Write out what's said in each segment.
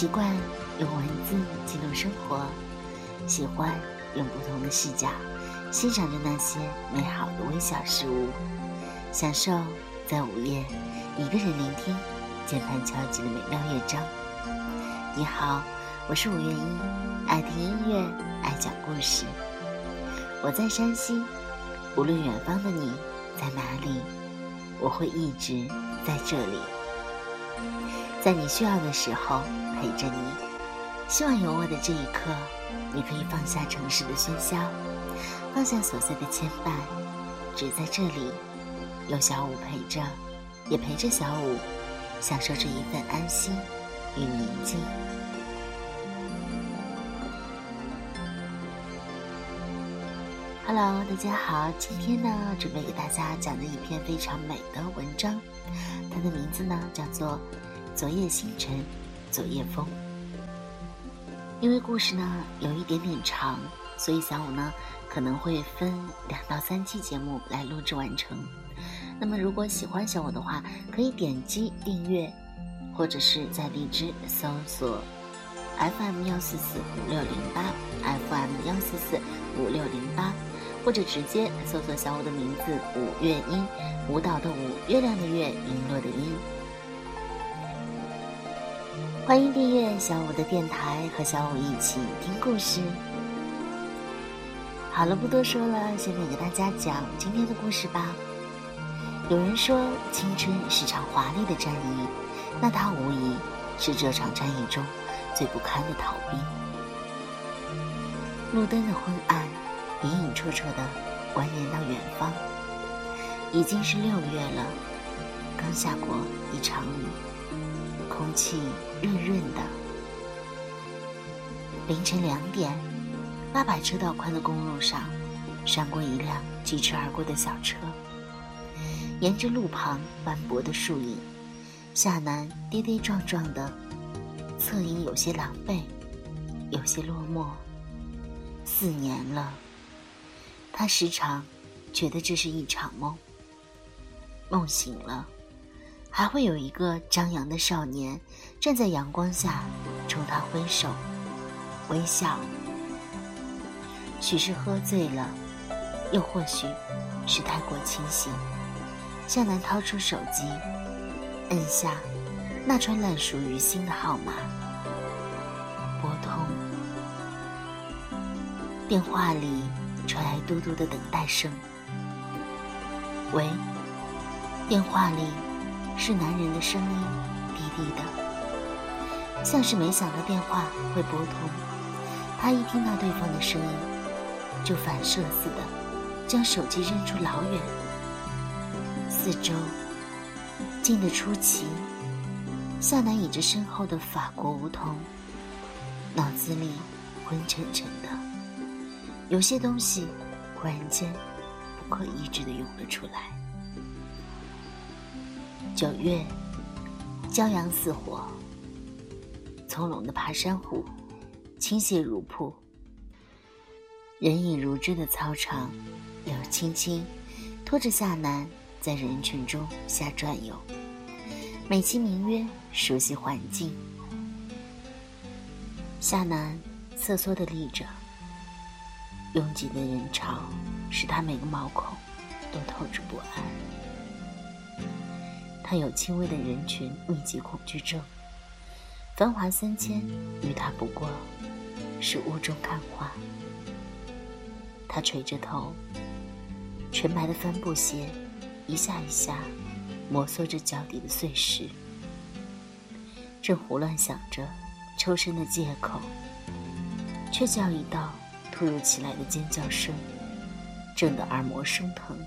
习惯用文字记录生活，喜欢用不同的视角欣赏着那些美好的微小事物，享受在午夜一个人聆听键盘敲击的美妙乐章。你好，我是五月一，爱听音乐，爱讲故事。我在山西，无论远方的你在哪里，我会一直在这里，在你需要的时候陪着你。希望有我的这一刻，你可以放下城市的喧嚣，放下琐碎的牵绊，只在这里，有小五陪着，也陪着小五，享受这一份安心与宁静。Hello，大家好，今天呢，准备给大家讲的一篇非常美的文章，它的名字呢叫做《昨夜星辰，昨夜风》。因为故事呢有一点点长，所以小五呢可能会分两到三期节目来录制完成。那么如果喜欢小五的话，可以点击订阅，或者是在荔枝搜索 FM 幺四四五六零八 FM 幺四四五六零八。或者直接搜索小五的名字“五月音”，舞蹈的舞，月亮的月，璎珞的璎。欢迎订阅小五的电台，和小五一起听故事。好了，不多说了，下面给大家讲今天的故事吧。有人说青春是场华丽的战役，那它无疑是这场战役中最不堪的逃兵。路灯的昏暗。隐隐绰绰的蜿蜒到远方，已经是六月了，刚下过一场雨，空气润润的。凌晨两点，八百车道宽的公路上，闪过一辆疾驰而过的小车，沿着路旁斑驳的树影，夏楠跌跌撞撞的，侧影有些狼狈，有些落寞。四年了。他时常觉得这是一场梦。梦醒了，还会有一个张扬的少年站在阳光下冲他挥手、微笑。许是喝醉了，又或许是太过清醒。向南掏出手机，摁下那串烂熟于心的号码，拨通。电话里。传来嘟嘟的等待声。喂，电话里是男人的声音，低低的，像是没想到电话会拨通。他一听到对方的声音，就反射似的将手机扔出老远。四周静得出奇，夏楠倚着身后的法国梧桐，脑子里昏沉沉的。有些东西忽然间不可抑制的涌了出来。九月，骄阳似火，葱茏的爬山虎倾泻如瀑。人影如织的操场，柳青青拖着夏楠在人群中瞎转悠，美其名曰熟悉环境。夏楠瑟缩的立着。拥挤的人潮使他每个毛孔都透着不安。他有轻微的人群密集恐惧症，繁华三千与他不过是雾中看花。他垂着头，纯白的帆布鞋一下一下摩挲着脚底的碎石，正胡乱想着抽身的借口，却叫一道。突如其来的尖叫声，震得耳膜生疼。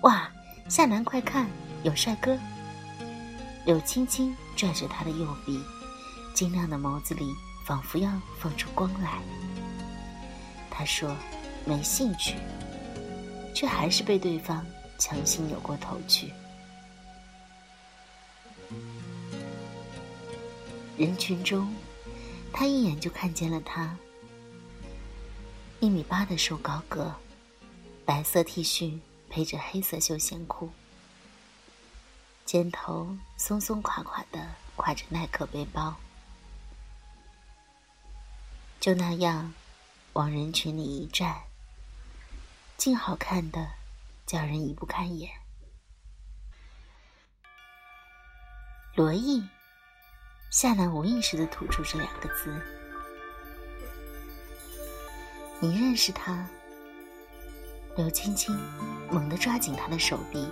哇，夏楠，快看，有帅哥！柳青青拽着他的右臂，晶亮的眸子里仿佛要放出光来。他说：“没兴趣。”却还是被对方强行扭过头去。人群中，他一眼就看见了他。一米八的瘦高个，白色 T 恤配着黑色休闲裤，肩头松松垮垮的挎着耐克背包，就那样往人群里一站，竟好看的叫人移不开眼。罗毅，夏楠无意识的吐出这两个字。你认识他？刘青青猛地抓紧他的手臂，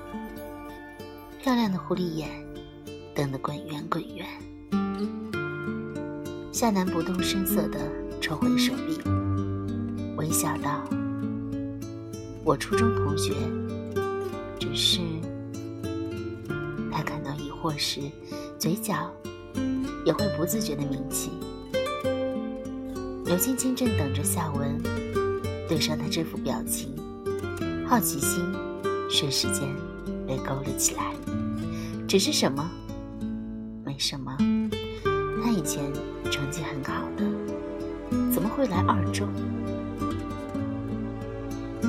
漂亮的狐狸眼瞪得滚圆滚圆。夏楠不动声色地抽回手臂，微笑道：“我初中同学，只是……”他感到疑惑时，嘴角也会不自觉地抿起。刘青青正等着夏文对上他这副表情。好奇心瞬时间被勾了起来，只是什么？没什么。他以前成绩很好的，怎么会来二中？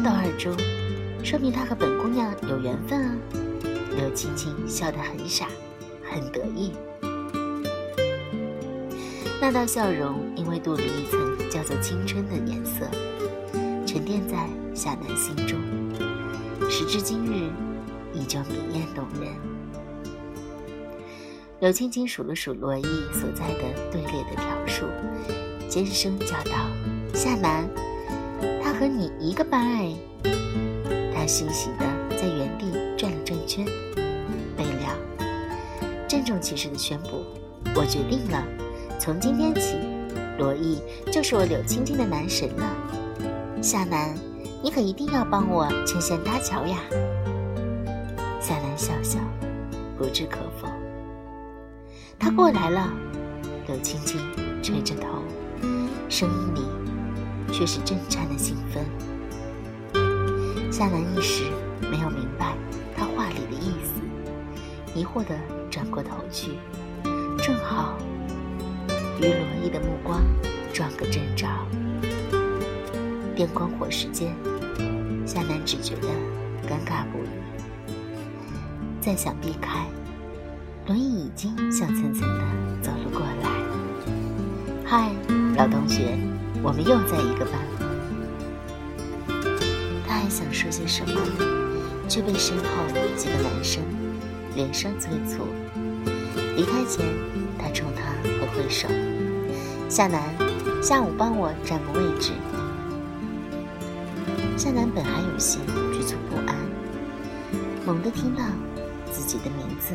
到二中，说明他和本姑娘有缘分啊！刘青青笑得很傻，很得意。那道笑容因为镀了一层叫做青春的颜色，沉淀在夏楠心中。时至今日，依旧明艳动人。柳青青数了数罗毅所在的队列的条数，尖声叫道：“夏楠，他和你一个班哎！”他欣喜地在原地转了转圈，备料，郑重其事地宣布：“我决定了，从今天起，罗毅就是我柳青青的男神了。”夏楠。你可一定要帮我牵线搭桥呀！夏楠笑笑，不置可否。他过来了，柳青青垂着头，声音里却是震颤的兴奋。夏楠一时没有明白他话里的意思，疑惑地转过头去，正好与罗毅的目光撞个正着。电光火石间。夏楠只觉得尴尬不已，再想避开，轮椅已经笑蹭蹭的走了过来。嗨，老同学，我们又在一个班。他还想说些什么，却被身后几个男生连声催促。离开前，他冲他挥挥手：“夏楠，下午帮我占个位置。”夏楠本还有些局促不安，猛地听到自己的名字，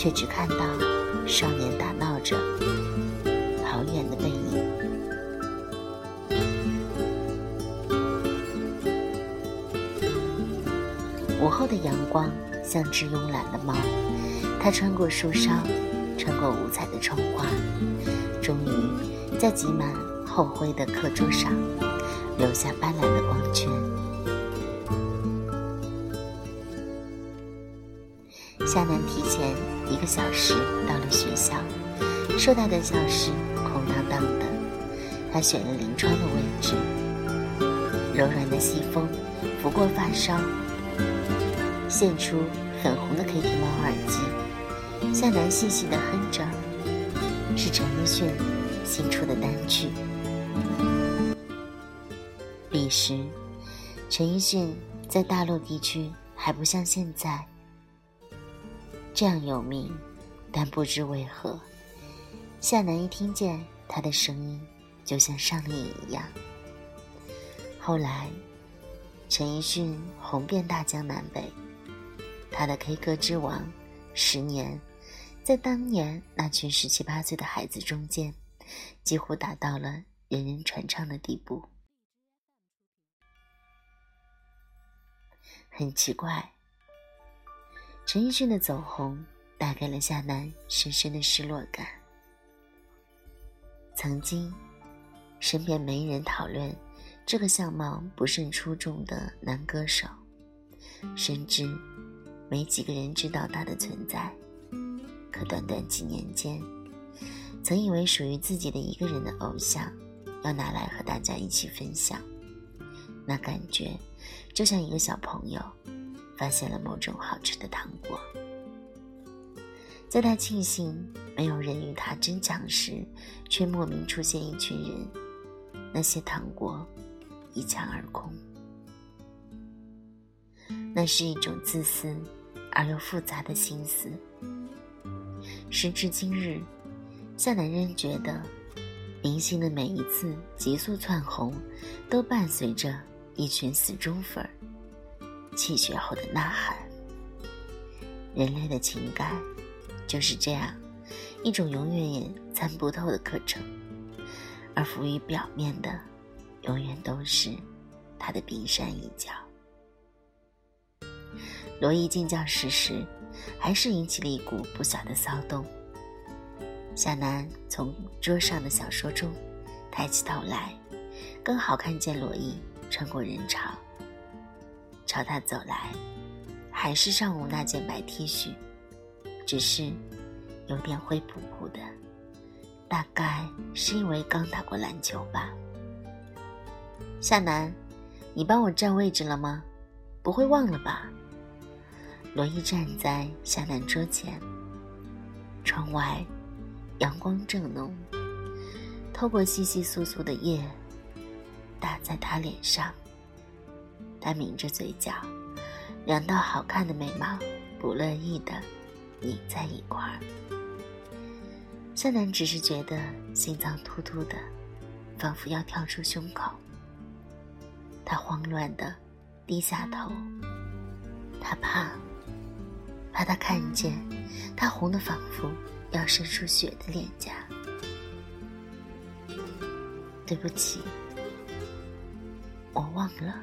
却只看到少年打闹着逃远的背影。午后的阳光像只慵懒的猫，它穿过树梢，穿过五彩的窗花，终于在挤满。厚灰的课桌上，留下斑斓的光圈。夏楠提前一个小时到了学校，硕大的教室空荡荡的。他选了临窗的位置，柔软的西风拂过发梢，现出粉红的 Kitty 猫耳机。夏南细细的哼着，是陈奕迅新出的单曲。彼时，陈奕迅在大陆地区还不像现在这样有名，但不知为何，夏楠一听见他的声音，就像上瘾一样。后来，陈奕迅红遍大江南北，他的 K 歌之王，十年，在当年那群十七八岁的孩子中间，几乎达到了。人人传唱的地步，很奇怪。陈奕迅的走红带给了夏楠深深的失落感。曾经，身边没人讨论这个相貌不甚出众的男歌手，甚至没几个人知道他的存在。可短短几年间，曾以为属于自己的一个人的偶像。要拿来和大家一起分享，那感觉就像一个小朋友发现了某种好吃的糖果。在他庆幸没有人与他争抢时，却莫名出现一群人，那些糖果一抢而空。那是一种自私而又复杂的心思。时至今日，夏楠仍觉得，明星的每一次急速窜红，都伴随着一群死忠粉儿气血后的呐喊。人类的情感就是这样，一种永远也参不透的课程，而浮于表面的，永远都是他的冰山一角。罗伊进教室时，还是引起了一股不小的骚动。夏楠从桌上的小说中抬起头来，刚好看见罗伊穿过人潮，朝他走来，还是上午那件白 T 恤，只是有点灰扑扑的，大概是因为刚打过篮球吧。夏楠，你帮我占位置了吗？不会忘了吧？罗伊站在夏楠桌前，窗外阳光正浓，透过稀稀疏疏的叶，打在他脸上。他抿着嘴角，两道好看的眉毛不乐意的拧在一块儿。夏楠只是觉得心脏突突的，仿佛要跳出胸口。他慌乱的低下头，他怕。怕他看见他红的仿佛要渗出血的脸颊。对不起，我忘了。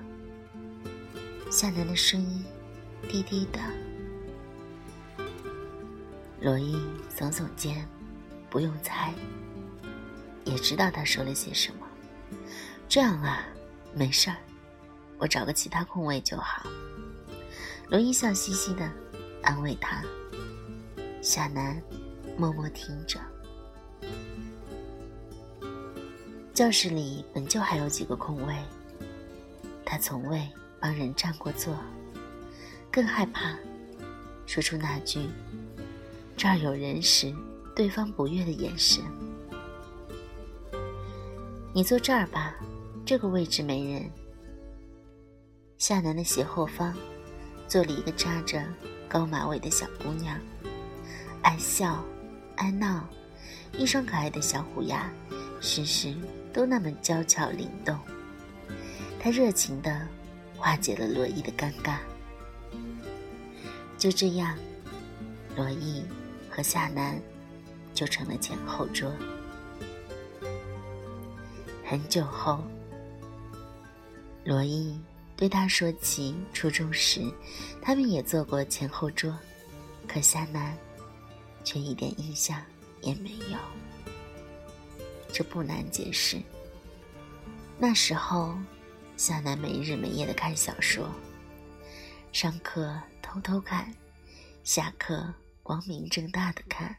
夏楠的声音低低的。罗伊耸耸肩，不用猜，也知道他说了些什么。这样啊，没事儿，我找个其他空位就好。罗伊笑嘻嘻的。安慰他，夏楠默默听着。教室里本就还有几个空位，他从未帮人占过座，更害怕说出那句“这儿有人”时，对方不悦的眼神。你坐这儿吧，这个位置没人。夏楠的斜后方坐了一个扎着。高马尾的小姑娘，爱笑，爱闹，一双可爱的小虎牙，时时都那么娇俏灵动。她热情的化解了罗伊的尴尬。就这样，罗伊和夏楠就成了前后桌。很久后，罗伊。对他说起初中时，他们也坐过前后桌，可夏楠却一点印象也没有。这不难解释。那时候，夏楠没日没夜的看小说，上课偷偷看，下课光明正大的看。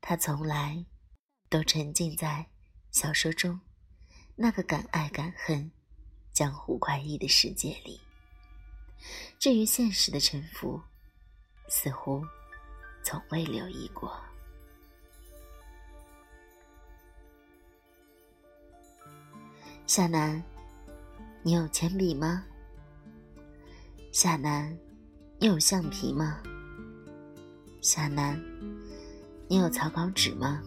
他从来都沉浸在小说中那个敢爱敢恨。江湖快意的世界里，至于现实的沉浮，似乎从未留意过。夏楠，你有铅笔吗？夏楠，你有橡皮吗？夏楠，你有草稿纸吗？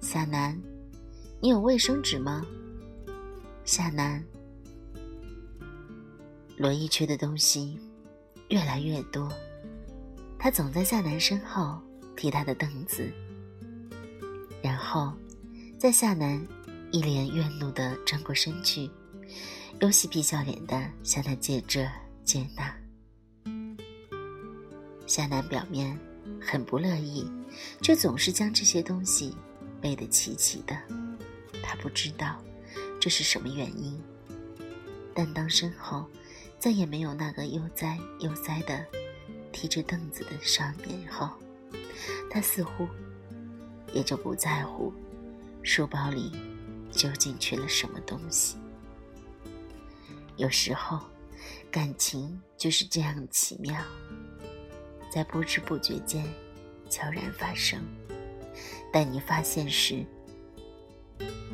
夏楠，你有卫生纸吗？夏楠，罗伊缺的东西越来越多，他总在夏楠身后踢他的凳子，然后在夏楠一脸怨怒的转过身去，又嬉皮笑脸的向他借这借那。夏楠表面很不乐意，却总是将这些东西背得齐齐的，他不知道。这是什么原因？但当身后再也没有那个悠哉悠哉的提着凳子的少年后，他似乎也就不在乎书包里究竟缺了什么东西。有时候，感情就是这样奇妙，在不知不觉间悄然发生。待你发现时，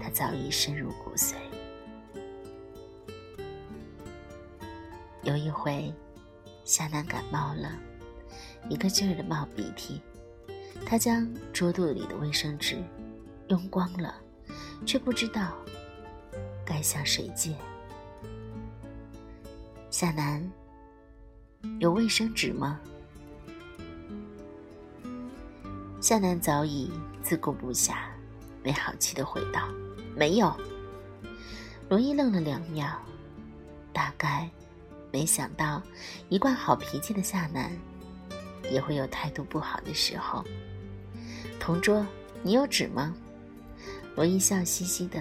它早已深入骨髓。有一回，夏楠感冒了，一个劲儿的冒鼻涕，他将桌肚里的卫生纸用光了，却不知道该向谁借。夏楠，有卫生纸吗？夏楠早已自顾不暇，没好气的回道：“没有。”罗伊愣了两秒，大概没想到一贯好脾气的夏楠也会有态度不好的时候。同桌，你有纸吗？罗伊笑嘻嘻的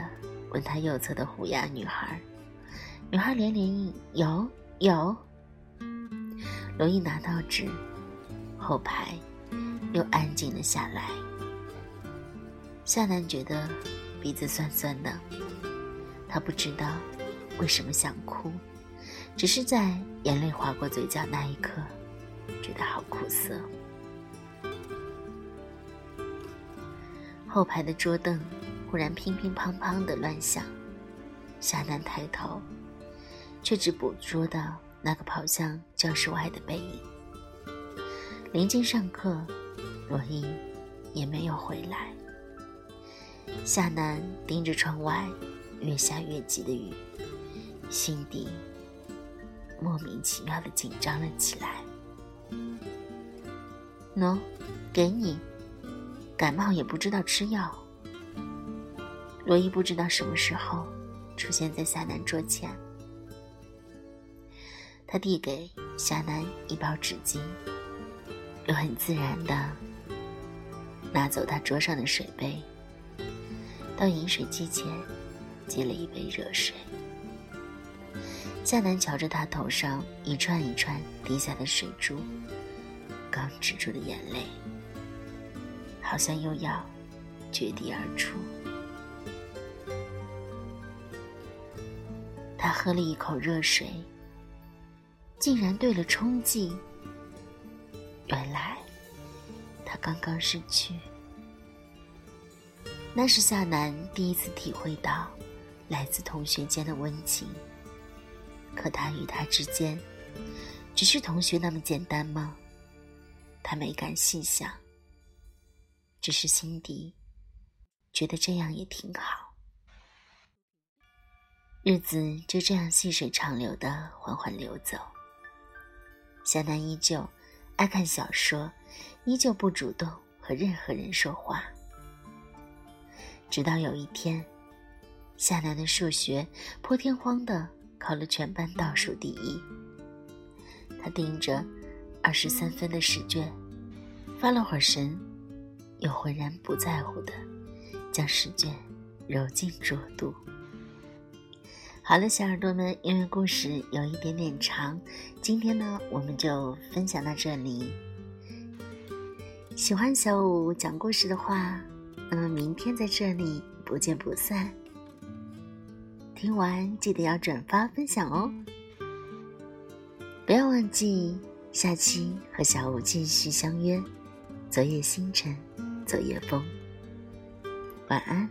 问他右侧的虎牙女孩。女孩连连应：“有。”有，罗伊拿到纸，后排又安静了下来。夏楠觉得鼻子酸酸的，他不知道为什么想哭，只是在眼泪划过嘴角那一刻，觉得好苦涩。后排的桌凳忽然乒乒乓乓的乱响，夏楠抬头。却只捕捉到那个跑向教室外的背影。临近上课，罗伊也没有回来。夏楠盯着窗外越下越急的雨，心底莫名其妙的紧张了起来。喏，给你，感冒也不知道吃药。罗伊不知道什么时候出现在夏楠桌前。他递给夏楠一包纸巾，又很自然的拿走他桌上的水杯，到饮水机前接了一杯热水。夏楠瞧着他头上一串一串滴下的水珠，刚止住的眼泪，好像又要决堤而出。他喝了一口热水。竟然对了冲剂。原来他刚刚失去。那是夏楠第一次体会到来自同学间的温情。可他与他之间，只是同学那么简单吗？他没敢细想，只是心底觉得这样也挺好。日子就这样细水长流的缓缓流走。夏楠依旧爱看小说，依旧不主动和任何人说话。直到有一天，夏楠的数学破天荒的考了全班倒数第一。他盯着二十三分的试卷，发了会儿神，又浑然不在乎的将试卷揉进桌肚。好了，小耳朵们，因为故事有一点点长，今天呢，我们就分享到这里。喜欢小五讲故事的话，那么明天在这里不见不散。听完记得要转发分享哦，不要忘记下期和小五继续相约。昨夜星辰，昨夜风，晚安。